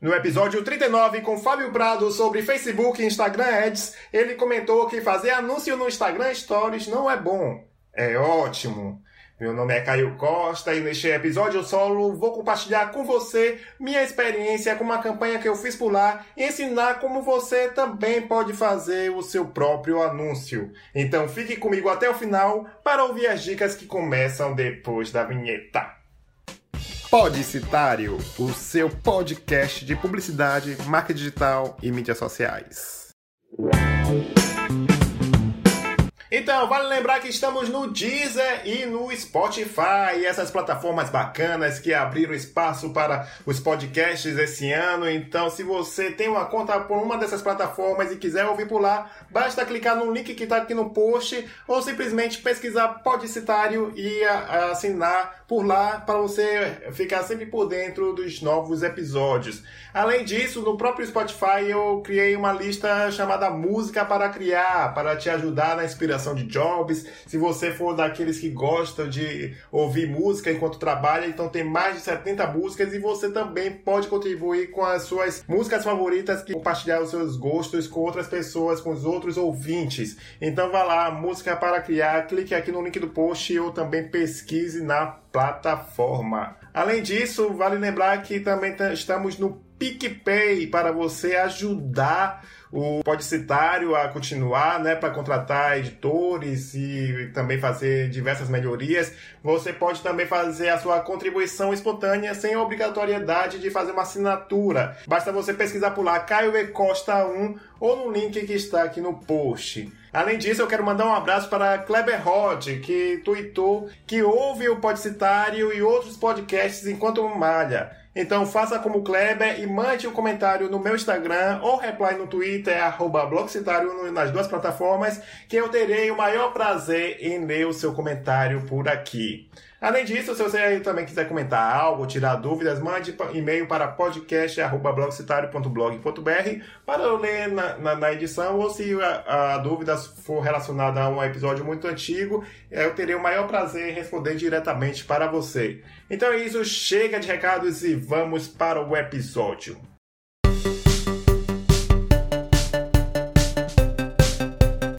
No episódio 39 com Fábio Prado sobre Facebook e Instagram Ads, ele comentou que fazer anúncio no Instagram Stories não é bom. É ótimo. Meu nome é Caio Costa e neste episódio solo vou compartilhar com você minha experiência com uma campanha que eu fiz por lá e ensinar como você também pode fazer o seu próprio anúncio. Então fique comigo até o final para ouvir as dicas que começam depois da vinheta. Podicitário, o seu podcast de publicidade, marca digital e mídias sociais. Então, vale lembrar que estamos no Deezer e no Spotify, essas plataformas bacanas que abriram espaço para os podcasts esse ano. Então, se você tem uma conta por uma dessas plataformas e quiser ouvir por lá, basta clicar no link que está aqui no post ou simplesmente pesquisar Podcitário e assinar por lá para você ficar sempre por dentro dos novos episódios. Além disso, no próprio Spotify eu criei uma lista chamada Música para Criar, para te ajudar na inspiração de jobs. Se você for daqueles que gostam de ouvir música enquanto trabalha, então tem mais de 70 músicas e você também pode contribuir com as suas músicas favoritas e compartilhar os seus gostos com outras pessoas, com os outros ouvintes. Então vá lá, Música para Criar, clique aqui no link do post ou também pesquise na plataforma. Além disso, vale lembrar que também estamos no PicPay para você ajudar o Podcitário a continuar, né, para contratar editores e também fazer diversas melhorias. Você pode também fazer a sua contribuição espontânea sem obrigatoriedade de fazer uma assinatura. Basta você pesquisar por lá Caio E Costa 1 ou no link que está aqui no post. Além disso, eu quero mandar um abraço para Kleber Rod, que tweetou que ouve o Podcitário e outros podcasts enquanto malha. Então faça como Kleber e mande um comentário no meu Instagram ou reply no Twitter, Blogcitário nas duas plataformas, que eu terei o maior prazer em ler o seu comentário por aqui. Além disso, se você também quiser comentar algo, tirar dúvidas, mande e-mail para podcast.blogcitario.blog.br para eu ler na, na, na, edição ou se a, a dúvida for relacionada a um episódio muito antigo, eu terei o maior prazer em responder diretamente para você. Então é isso, chega de recados e vamos para o episódio.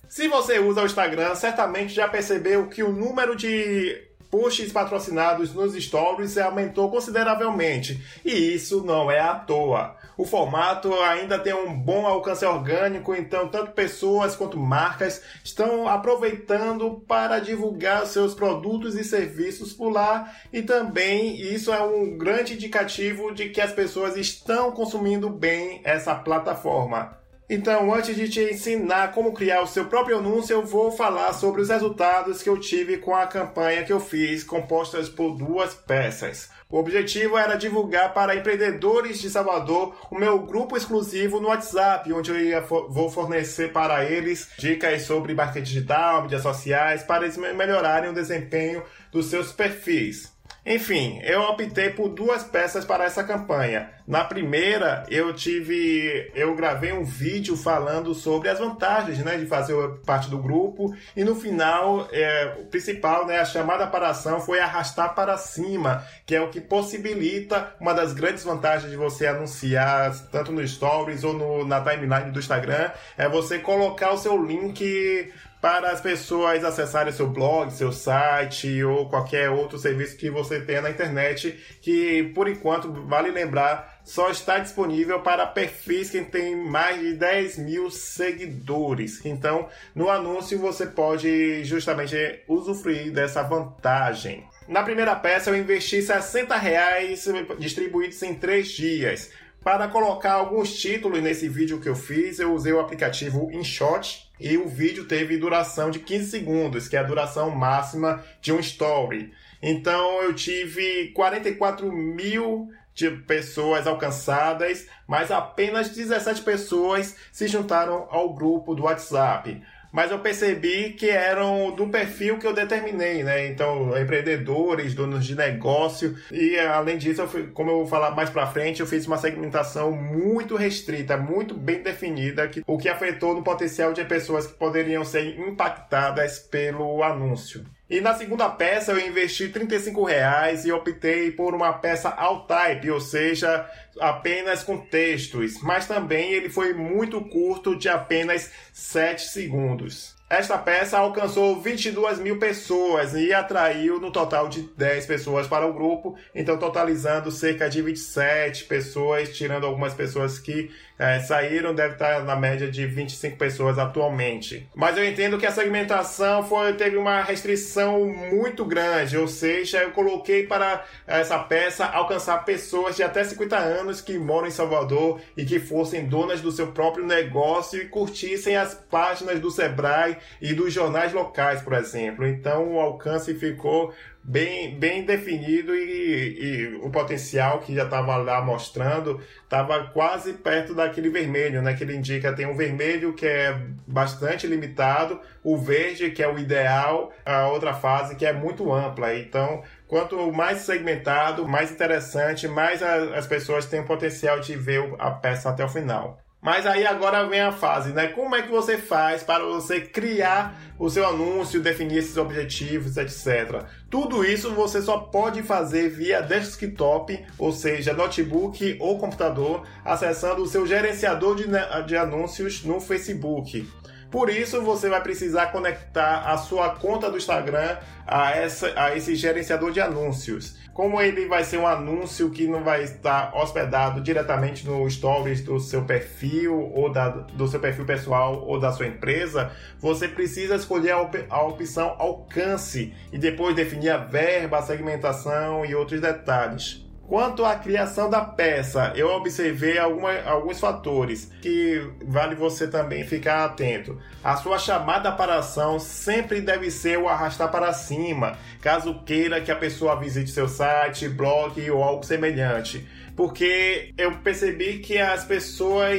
Se você usa o Instagram, certamente já percebeu que o número de posts patrocinados nos stories aumentou consideravelmente. E isso não é à toa. O formato ainda tem um bom alcance orgânico, então tanto pessoas quanto marcas estão aproveitando para divulgar seus produtos e serviços por lá, e também isso é um grande indicativo de que as pessoas estão consumindo bem essa plataforma. Então, antes de te ensinar como criar o seu próprio anúncio, eu vou falar sobre os resultados que eu tive com a campanha que eu fiz, compostas por duas peças. O objetivo era divulgar para empreendedores de Salvador o meu grupo exclusivo no WhatsApp, onde eu vou fornecer para eles dicas sobre marketing digital, mídias sociais, para eles melhorarem o desempenho dos seus perfis. Enfim, eu optei por duas peças para essa campanha. Na primeira, eu tive, eu gravei um vídeo falando sobre as vantagens, né, de fazer parte do grupo. E no final, é, o principal, né, a chamada para ação foi arrastar para cima, que é o que possibilita uma das grandes vantagens de você anunciar tanto no Stories ou no, na timeline do Instagram, é você colocar o seu link para as pessoas acessarem seu blog, seu site ou qualquer outro serviço que você tenha na internet, que por enquanto, vale lembrar, só está disponível para perfis que têm mais de 10 mil seguidores. Então, no anúncio você pode justamente usufruir dessa vantagem. Na primeira peça eu investi 60 reais distribuídos em 3 dias. Para colocar alguns títulos nesse vídeo que eu fiz, eu usei o aplicativo InShot e o vídeo teve duração de 15 segundos, que é a duração máxima de um story. Então eu tive 44 mil de pessoas alcançadas, mas apenas 17 pessoas se juntaram ao grupo do WhatsApp mas eu percebi que eram do perfil que eu determinei, né? Então, empreendedores, donos de negócio, e além disso, eu fui, como eu vou falar mais para frente, eu fiz uma segmentação muito restrita, muito bem definida, que, o que afetou no potencial de pessoas que poderiam ser impactadas pelo anúncio. E na segunda peça eu investi 35 reais e optei por uma peça all type, ou seja, apenas com textos, mas também ele foi muito curto, de apenas 7 segundos. Esta peça alcançou 22 mil pessoas e atraiu no total de 10 pessoas para o grupo, então totalizando cerca de 27 pessoas, tirando algumas pessoas que é, saíram, deve estar na média de 25 pessoas atualmente. Mas eu entendo que a segmentação foi, teve uma restrição muito grande, ou seja, eu coloquei para essa peça alcançar pessoas de até 50 anos que moram em Salvador e que fossem donas do seu próprio negócio e curtissem as páginas do Sebrae e dos jornais locais, por exemplo. Então o alcance ficou bem, bem definido e, e o potencial que já estava lá mostrando estava quase perto daquele vermelho, né? Que ele indica tem um vermelho que é bastante limitado, o verde que é o ideal, a outra fase que é muito ampla. Então, quanto mais segmentado, mais interessante, mais a, as pessoas têm o potencial de ver a peça até o final. Mas aí agora vem a fase, né? Como é que você faz para você criar o seu anúncio, definir esses objetivos, etc. Tudo isso você só pode fazer via desktop, ou seja, notebook ou computador, acessando o seu gerenciador de, de anúncios no Facebook. Por isso, você vai precisar conectar a sua conta do Instagram a, essa, a esse gerenciador de anúncios. Como ele vai ser um anúncio que não vai estar hospedado diretamente no stories do seu perfil ou da, do seu perfil pessoal ou da sua empresa, você precisa escolher a, op a opção alcance e depois definir a verba, a segmentação e outros detalhes. Quanto à criação da peça, eu observei alguma, alguns fatores que vale você também ficar atento. A sua chamada para ação sempre deve ser o arrastar para cima, caso queira que a pessoa visite seu site, blog ou algo semelhante. Porque eu percebi que as pessoas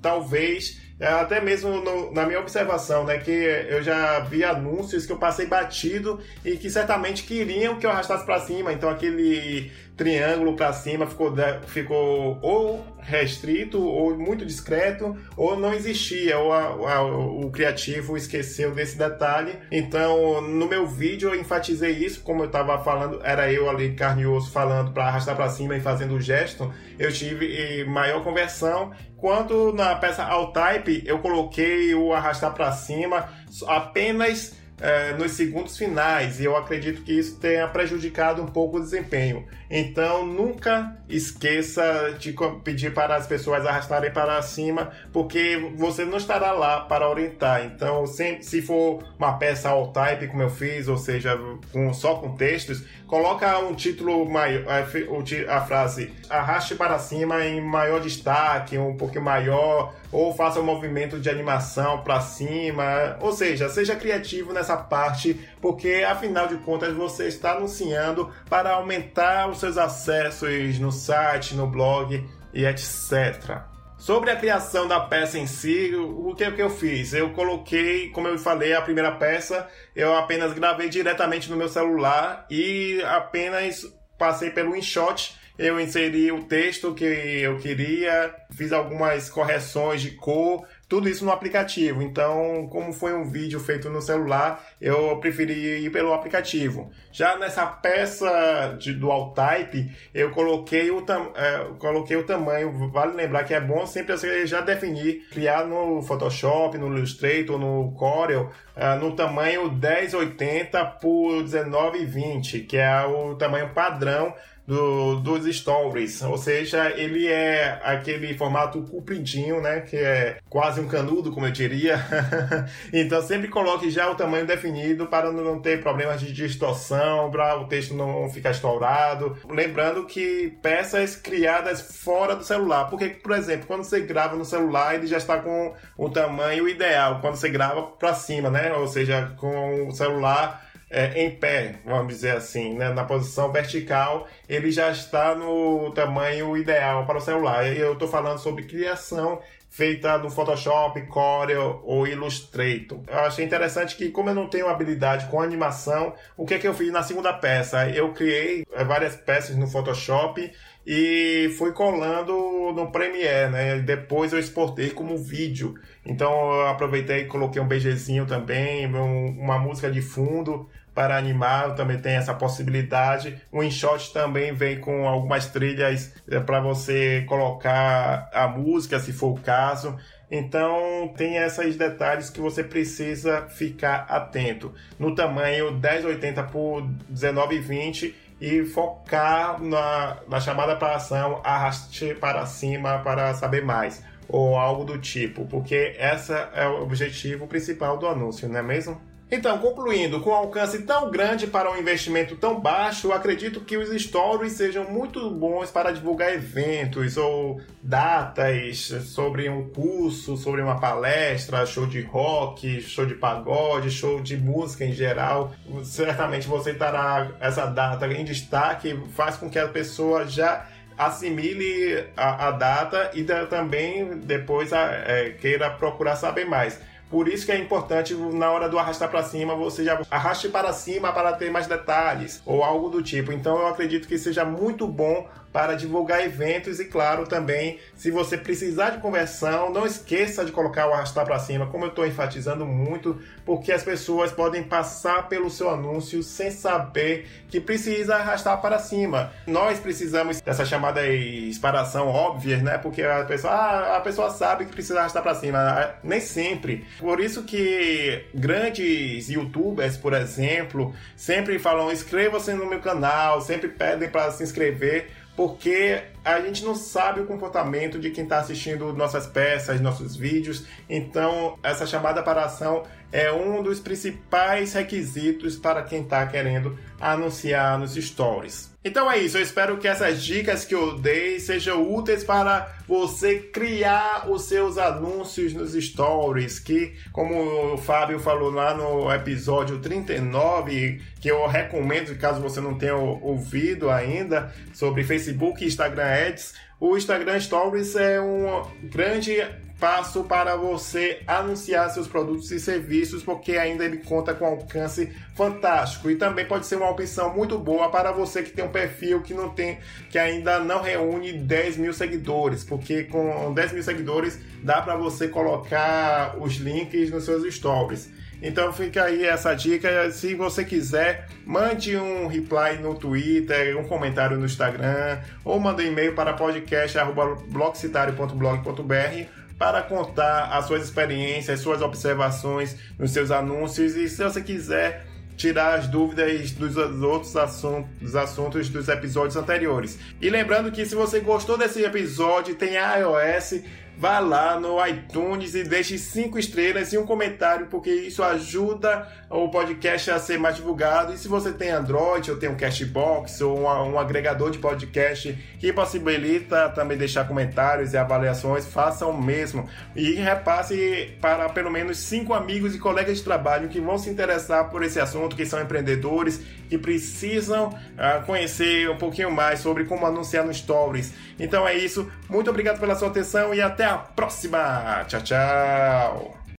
talvez até mesmo no, na minha observação, né, que eu já vi anúncios que eu passei batido e que certamente queriam que eu arrastasse para cima, então aquele triângulo para cima ficou, ficou ou restrito ou muito discreto ou não existia ou a, a, o criativo esqueceu desse detalhe. Então no meu vídeo eu enfatizei isso como eu estava falando era eu ali carne e osso falando para arrastar para cima e fazendo o gesto. Eu tive maior conversão. Quanto na peça All Type eu coloquei o arrastar para cima apenas é, nos segundos finais, e eu acredito que isso tenha prejudicado um pouco o desempenho. Então, nunca esqueça de pedir para as pessoas arrastarem para cima, porque você não estará lá para orientar. Então, sempre, se for uma peça all type, como eu fiz, ou seja, com, só com textos, coloca um título maior, a frase arraste para cima em maior destaque, um pouquinho maior, ou faça um movimento de animação para cima, ou seja, seja criativo nessa parte, porque afinal de contas você está anunciando para aumentar os seus acessos no site, no blog e etc. Sobre a criação da peça em si, o que, que eu fiz? Eu coloquei, como eu falei, a primeira peça, eu apenas gravei diretamente no meu celular e apenas passei pelo InShot eu inseri o texto que eu queria, fiz algumas correções de cor, tudo isso no aplicativo. Então, como foi um vídeo feito no celular, eu preferi ir pelo aplicativo. Já nessa peça de dual type, eu coloquei o, tam, é, coloquei o tamanho. Vale lembrar que é bom sempre você já definir, criar no Photoshop, no Illustrator, no Corel, é, no tamanho 1080 por 1920, que é o tamanho padrão do, dos stories, ou seja, ele é aquele formato compridinho, né, que é quase um canudo, como eu diria. então sempre coloque já o tamanho definido para não ter problemas de distorção, para o texto não ficar estourado. Lembrando que peças criadas fora do celular, porque por exemplo, quando você grava no celular, ele já está com o tamanho ideal, quando você grava para cima, né, ou seja, com o celular é, em pé, vamos dizer assim, né? na posição vertical, ele já está no tamanho ideal para o celular. Eu estou falando sobre criação feita no Photoshop, Corel ou Illustrator. Eu achei interessante que, como eu não tenho habilidade com animação, o que, é que eu fiz na segunda peça? Eu criei é, várias peças no Photoshop e fui colando no Premiere, né? Depois eu exportei como vídeo. Então eu aproveitei e coloquei um BGzinho também, um, uma música de fundo para animar, também tem essa possibilidade. O InShot também vem com algumas trilhas é, para você colocar a música, se for o caso. Então tem esses detalhes que você precisa ficar atento. No tamanho 1080 por 1920 e focar na, na chamada para ação, arraste para cima para saber mais ou algo do tipo, porque essa é o objetivo principal do anúncio, não é mesmo? Então, concluindo, com alcance tão grande para um investimento tão baixo, acredito que os stories sejam muito bons para divulgar eventos ou datas sobre um curso, sobre uma palestra, show de rock, show de pagode, show de música em geral. Certamente você estará essa data em destaque, faz com que a pessoa já assimile a, a data e também depois a, é, queira procurar saber mais. Por isso que é importante, na hora do arrastar para cima, você já arraste para cima para ter mais detalhes ou algo do tipo. Então eu acredito que seja muito bom para divulgar eventos e, claro, também, se você precisar de conversão, não esqueça de colocar o arrastar para cima, como eu estou enfatizando muito, porque as pessoas podem passar pelo seu anúncio sem saber que precisa arrastar para cima. Nós precisamos dessa chamada exparação óbvia, né? Porque a pessoa, ah, a pessoa sabe que precisa arrastar para cima, nem sempre. Por isso que grandes youtubers, por exemplo, sempre falam inscreva-se no meu canal, sempre pedem para se inscrever porque a gente não sabe o comportamento de quem está assistindo nossas peças, nossos vídeos. Então, essa chamada para ação é um dos principais requisitos para quem está querendo anunciar nos stories. Então é isso, eu espero que essas dicas que eu dei sejam úteis para você criar os seus anúncios nos stories, que como o Fábio falou lá no episódio 39, que eu recomendo caso você não tenha ouvido ainda sobre Facebook e Instagram O Instagram Stories é um grande passo para você anunciar seus produtos e serviços, porque ainda ele conta com alcance fantástico e também pode ser uma opção muito boa para você que tem um perfil que não tem, que ainda não reúne 10 mil seguidores, porque com 10 mil seguidores dá para você colocar os links nos seus stories. Então fica aí essa dica. Se você quiser, mande um reply no Twitter, um comentário no Instagram, ou manda um e-mail para podcast.blogcitario.blog.br para contar as suas experiências, suas observações nos seus anúncios e se você quiser tirar as dúvidas dos outros assuntos, dos assuntos dos episódios anteriores. E lembrando que se você gostou desse episódio, tem iOS vá lá no iTunes e deixe cinco estrelas e um comentário, porque isso ajuda o podcast a ser mais divulgado. E se você tem Android, ou tem um Cashbox, ou um, agregador de podcast que possibilita também deixar comentários e avaliações, façam o mesmo. E repasse para pelo menos cinco amigos e colegas de trabalho que vão se interessar por esse assunto, que são empreendedores, que precisam uh, conhecer um pouquinho mais sobre como anunciar no Stories. Então é isso. Muito obrigado pela sua atenção e até a próxima. Tchau, tchau.